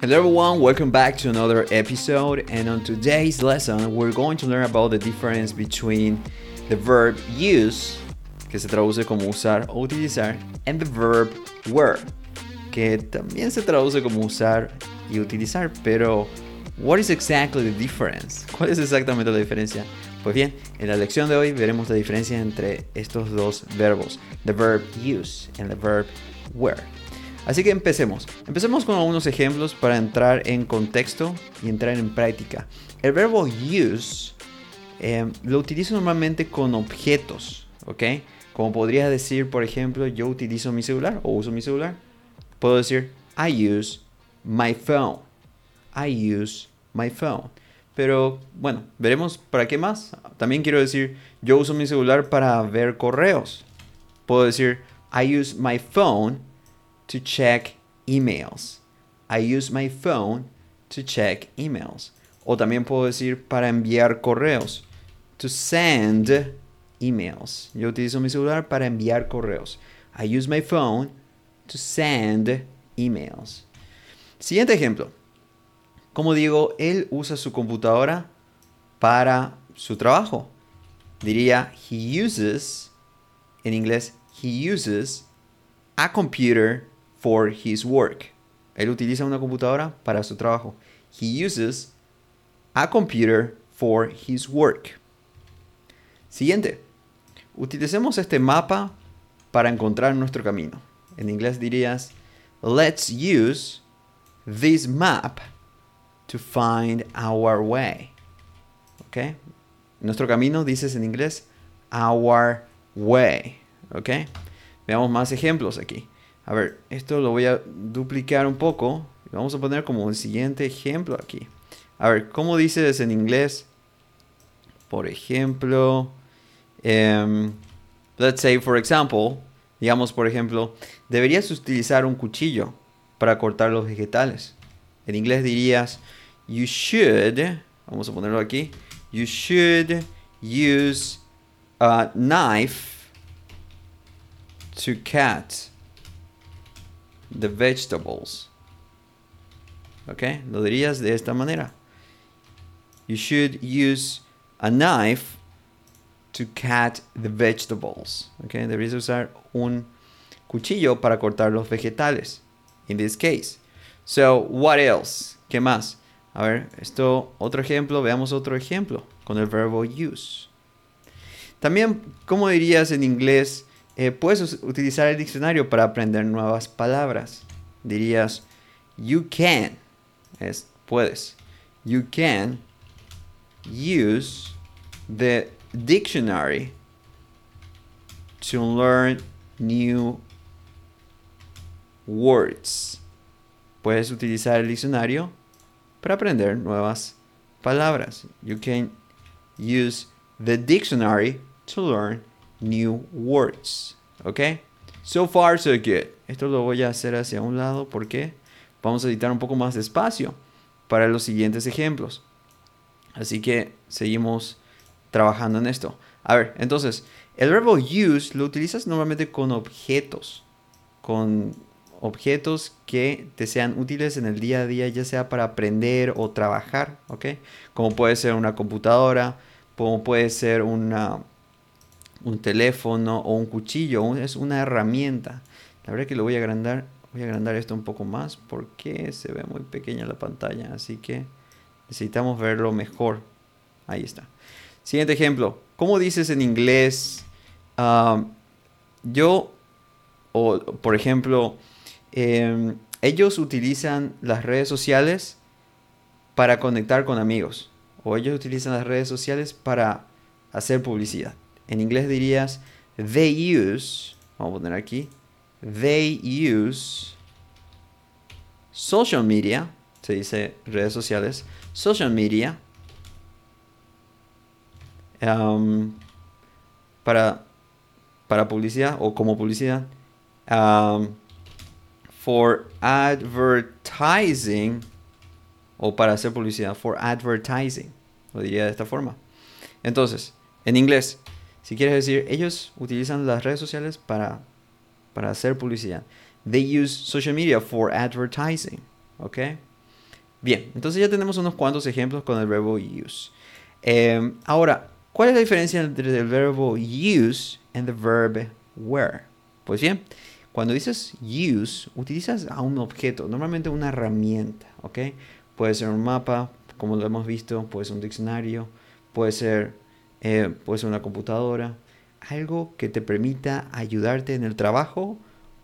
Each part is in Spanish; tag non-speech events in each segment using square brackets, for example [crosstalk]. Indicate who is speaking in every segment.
Speaker 1: Hello everyone, welcome back to another episode and on today's lesson we're going to learn about the difference between the verb use, que se traduce como usar o utilizar, and the verb wear, que también se traduce como usar y utilizar, pero what is exactly the difference? [laughs] ¿Cuál es exactamente la diferencia? Pues bien, en la lección de hoy veremos la diferencia entre estos dos verbos, the verb use and the verb wear. Así que empecemos. Empecemos con algunos ejemplos para entrar en contexto y entrar en práctica. El verbo use em, lo utilizo normalmente con objetos, ¿ok? Como podría decir, por ejemplo, yo utilizo mi celular o uso mi celular. Puedo decir, I use my phone. I use my phone. Pero bueno, veremos para qué más. También quiero decir, yo uso mi celular para ver correos. Puedo decir, I use my phone to check emails. I use my phone to check emails. O también puedo decir para enviar correos. To send emails. Yo utilizo mi celular para enviar correos. I use my phone to send emails. Siguiente ejemplo. Como digo, él usa su computadora para su trabajo. Diría, he uses, en inglés, he uses a computer for his work. Él utiliza una computadora para su trabajo. He uses a computer for his work. Siguiente. Utilicemos este mapa para encontrar nuestro camino. En inglés dirías, let's use this map to find our way. ¿Ok? Nuestro camino dices en inglés, our way. ¿Ok? Veamos más ejemplos aquí. A ver, esto lo voy a duplicar un poco. Vamos a poner como el siguiente ejemplo aquí. A ver, ¿cómo dices en inglés? Por ejemplo, um, let's say, for example, digamos, por ejemplo, deberías utilizar un cuchillo para cortar los vegetales. En inglés dirías, you should, vamos a ponerlo aquí, you should use a knife to cut the vegetables. ¿Ok? Lo dirías de esta manera. You should use a knife to cut the vegetables. ¿Ok? Deberías usar un cuchillo para cortar los vegetales. In this case. So, what else? ¿Qué más? A ver, esto, otro ejemplo, veamos otro ejemplo con el verbo use. También, ¿cómo dirías en inglés? Eh, puedes utilizar el diccionario para aprender nuevas palabras. Dirías, you can, es puedes, you can use the dictionary to learn new words. Puedes utilizar el diccionario para aprender nuevas palabras. You can use the dictionary to learn new words. ¿Ok? So far, so good. Esto lo voy a hacer hacia un lado porque vamos a editar un poco más de espacio para los siguientes ejemplos. Así que seguimos trabajando en esto. A ver, entonces, el verbo use lo utilizas normalmente con objetos. Con objetos que te sean útiles en el día a día, ya sea para aprender o trabajar, ¿ok? Como puede ser una computadora, como puede ser una, un teléfono o un cuchillo, es una herramienta. La verdad que lo voy a agrandar, voy a agrandar esto un poco más porque se ve muy pequeña la pantalla, así que necesitamos verlo mejor. Ahí está. Siguiente ejemplo, ¿cómo dices en inglés? Ah, yo, o por ejemplo, em, ellos utilizan las redes sociales para conectar con amigos. O ellos utilizan las redes sociales para hacer publicidad. En inglés dirías, they use, vamos a poner aquí, they use social media, se dice redes sociales, social media, um, para, para publicidad o como publicidad, um, for advertising, o para hacer publicidad, for advertising, lo diría de esta forma. Entonces, en inglés, si quieres decir, ellos utilizan las redes sociales para, para hacer publicidad. They use social media for advertising. ¿Ok? Bien, entonces ya tenemos unos cuantos ejemplos con el verbo use. Em, ahora, ¿cuál es la diferencia entre el verbo use y el verbo wear? Pues bien, cuando dices use, utilizas a un objeto, normalmente una herramienta, ¿ok? Puede ser un mapa, como lo hemos visto, puede ser un diccionario, puede ser, eh, puede ser una computadora, algo que te permita ayudarte en el trabajo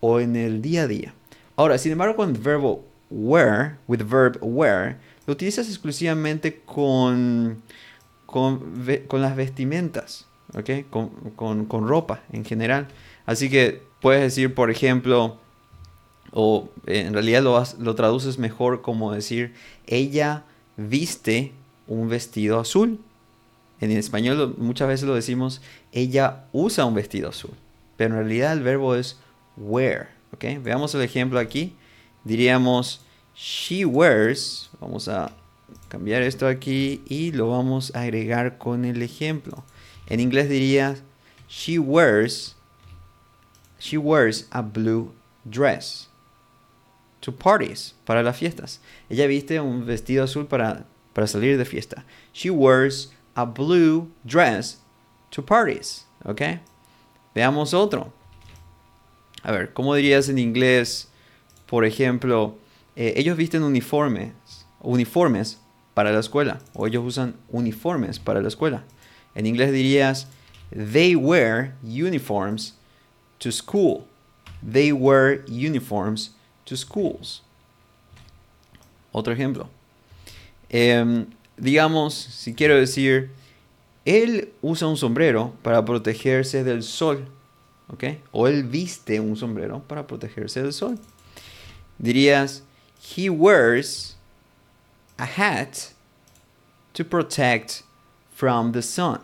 Speaker 1: o en el día a día. Ahora, sin embargo, con el verbo wear, with verb wear, lo utilizas exclusivamente con, con, las vestimentas, ¿ok? Con, con, ropa en general. Así que puedes decir, por ejemplo, o en realidad lo, lo traduces mejor como decir, ella viste un vestido azul. En español muchas veces lo decimos, ella usa un vestido azul. Pero en realidad el verbo es wear. ¿ok? Veamos el ejemplo aquí. Diríamos, she wears. Vamos a cambiar esto aquí y lo vamos a agregar con el ejemplo. En inglés diría, she wears, she wears a blue dress to parties, para las fiestas. Ella viste un vestido azul para, para salir de fiesta. She wears a blue dress to parties. ¿Ok? Veamos otro. A ver, ¿cómo dirías en inglés, por ejemplo, eh, ellos visten uniformes, uniformes para la escuela, o ellos usan uniformes para la escuela? En inglés dirías, they wear uniforms to school. They wear uniforms to schools. Otro ejemplo. Em, digamos, si quiero decir, él usa un sombrero para protegerse del sol. ¿Ok? O él viste un sombrero para protegerse del sol. Dirías, he wears a hat to protect from the sun.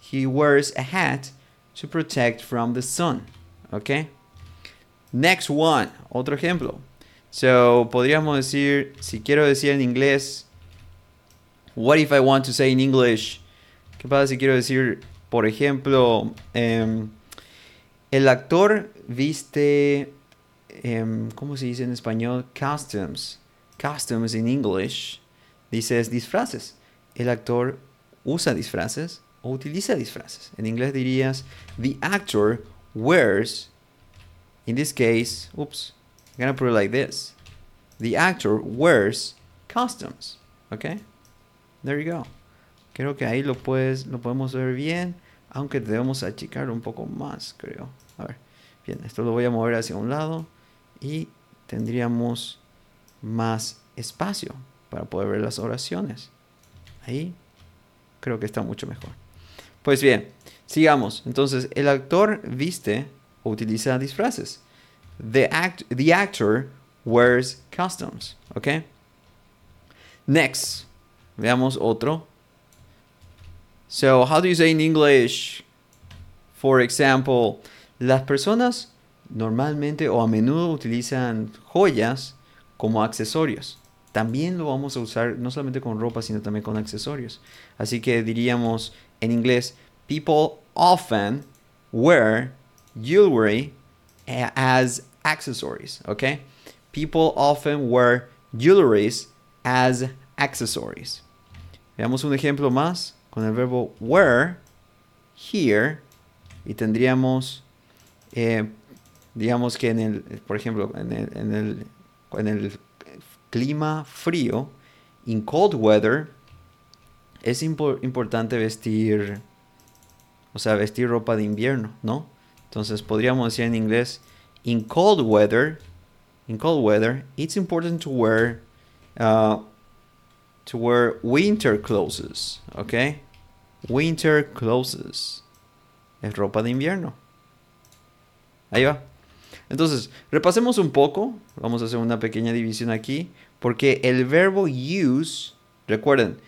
Speaker 1: He wears a hat to protect from the sun. ¿Ok? Next one, otro ejemplo. So, podríamos decir, si quiero decir en inglés, what if I want to say in English? ¿Qué pasa si quiero decir, por ejemplo, um, el actor viste, um, ¿cómo se dice en español? Costumes. Costumes in English. Dices disfraces. El actor usa disfraces o utiliza disfraces. En inglés dirías, the actor wears In this case, oops, I'm gonna put it like this. The actor wears costumes. Okay? There you go. Creo que ahí lo, puedes, lo podemos ver bien, aunque debemos achicar un poco más, creo. A ver, bien, esto lo voy a mover hacia un lado y tendríamos más espacio para poder ver las oraciones. Ahí creo que está mucho mejor. Pues bien, sigamos. Entonces, el actor viste utiliza disfraces. The, act, the actor wears costumes. ¿Ok? Next. Veamos otro. So, how do you say in English? For example, las personas normalmente o a menudo utilizan joyas como accesorios. También lo vamos a usar no solamente con ropa, sino también con accesorios. Así que diríamos en inglés, people often wear jewelry as accessories, okay? People often wear jewelries as accessories. Veamos un ejemplo más con el verbo wear, here, y tendríamos, eh, digamos que en el, por ejemplo, en el, en el, en el clima frío, in cold weather, es importante vestir, o sea, vestir ropa de invierno, ¿no? Entonces podríamos decir en inglés, in cold weather, in cold weather, it's important to wear uh, to wear winter clothes, ¿ok? Winter clothes. Es ropa de invierno. Ahí va. Entonces, repasemos un poco. Vamos a hacer una pequeña división aquí. Porque el verbo use, recuerden,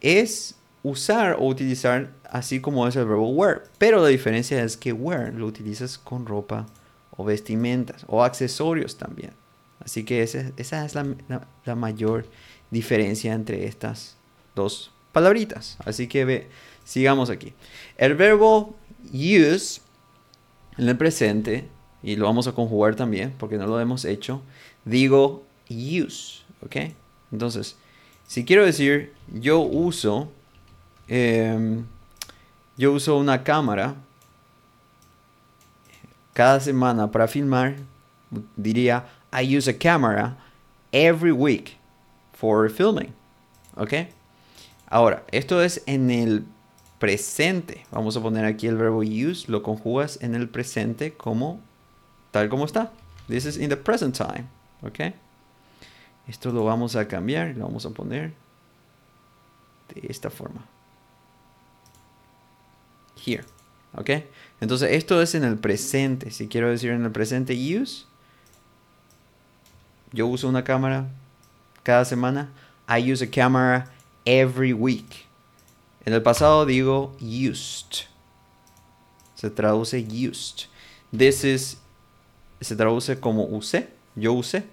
Speaker 1: es usar o utilizar así como es el verbo wear. Pero la diferencia es que wear lo utilizas con ropa o vestimentas o accesorios también. Así que esa, es la, mayor diferencia entre estas dos palabritas. Así que ve, sigamos aquí. El verbo use en el presente, y lo vamos a conjugar también porque no lo hemos hecho, digo use, ¿ok? Entonces, si quiero decir yo uso, em, yo uso una cámara cada semana para filmar, diría I use a camera every week for filming. ¿Ok? Ahora, esto es en el presente. Vamos a poner aquí el verbo use, lo conjugas en el presente como tal como está. This is in the present time. ¿Ok? Esto lo vamos a cambiar, lo vamos a poner de esta forma. Here. ¿Ok? Entonces esto es en el presente. Si quiero decir en el presente use, yo uso una cámara cada semana. I use a camera every week. En el pasado digo used. Se traduce used. This is se traduce como usé. Yo usé.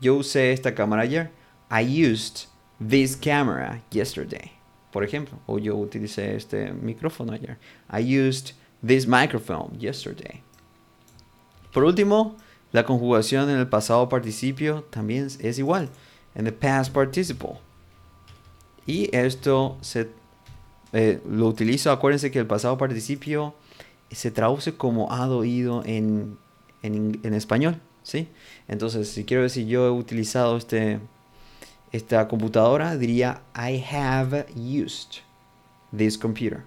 Speaker 1: Yo usé esta cámara ayer. I used this camera yesterday. Por ejemplo, o yo utilicé este micrófono ayer. I used this microphone yesterday. Por último, la conjugación en el pasado participio también es igual. En the past participle. Y esto se, eh, lo utilizo, acuérdense que el pasado participio se traduce como ha oído en, en, en, español, ¿sí? Entonces, si quiero decir yo he utilizado este, esta computadora, diría I have used this computer.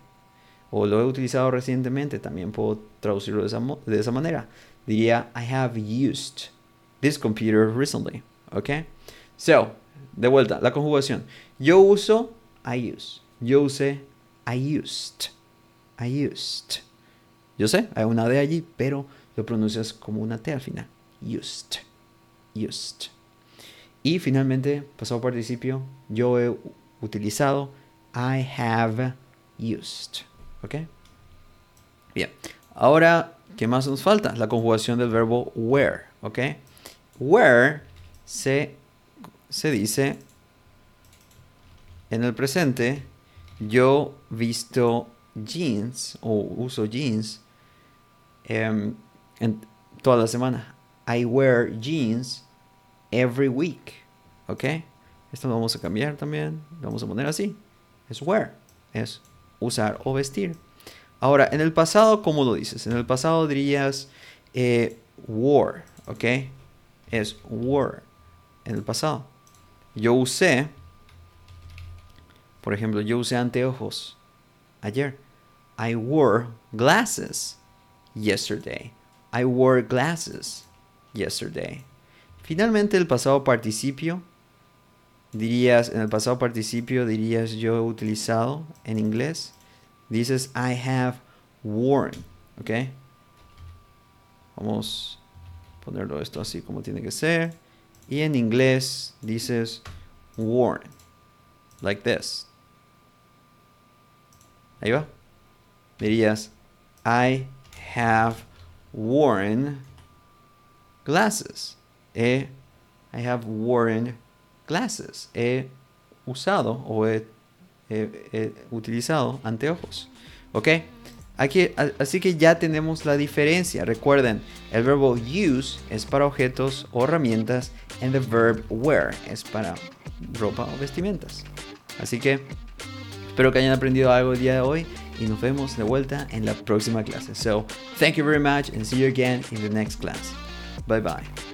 Speaker 1: O lo he utilizado recientemente, también puedo traducirlo de esa, de esa manera. Diría I have used this computer recently, ¿ok? So, de vuelta, la conjugación. Yo uso, I use. Yo usé, I used. I used. Yo sé, hay una D allí, pero lo pronuncias como una T al final. Used. Used. Y finalmente, pasado participio, yo he utilizado, I have used. ¿Ok? Bien. Ahora, ¿qué más nos falta? La conjugación del verbo wear. ¿Ok? Wear se, se dice en el presente, yo visto jeans o uso jeans um, en toda la semana. I wear jeans every week. ¿Ok? Esto lo vamos a cambiar también. Lo vamos a poner así. Es wear. Es usar o vestir. Ahora, en el pasado, ¿cómo lo dices? En el pasado dirías eh, wore. ¿Ok? Es wore. En el pasado. Yo usé por ejemplo, yo usé anteojos ayer. I wore glasses yesterday. I wore glasses yesterday. Finalmente el pasado participio dirías en el pasado participio dirías yo he utilizado en inglés dices I have worn, ¿ok? Vamos a ponerlo esto así como tiene que ser y en inglés dices worn like this Ahí va. Dirías, I have worn glasses. I have worn glasses. He usado o he, utilizado anteojos. ¿Ok? Así que ya tenemos la diferencia. Recuerden, el verbo use es para objetos o herramientas and the verb wear es para ropa o vestimentas. Así que Espero que hayan aprendido algo el día de hoy y nos vemos de vuelta en la próxima clase. So, thank you very much and see you again in the next class. Bye bye.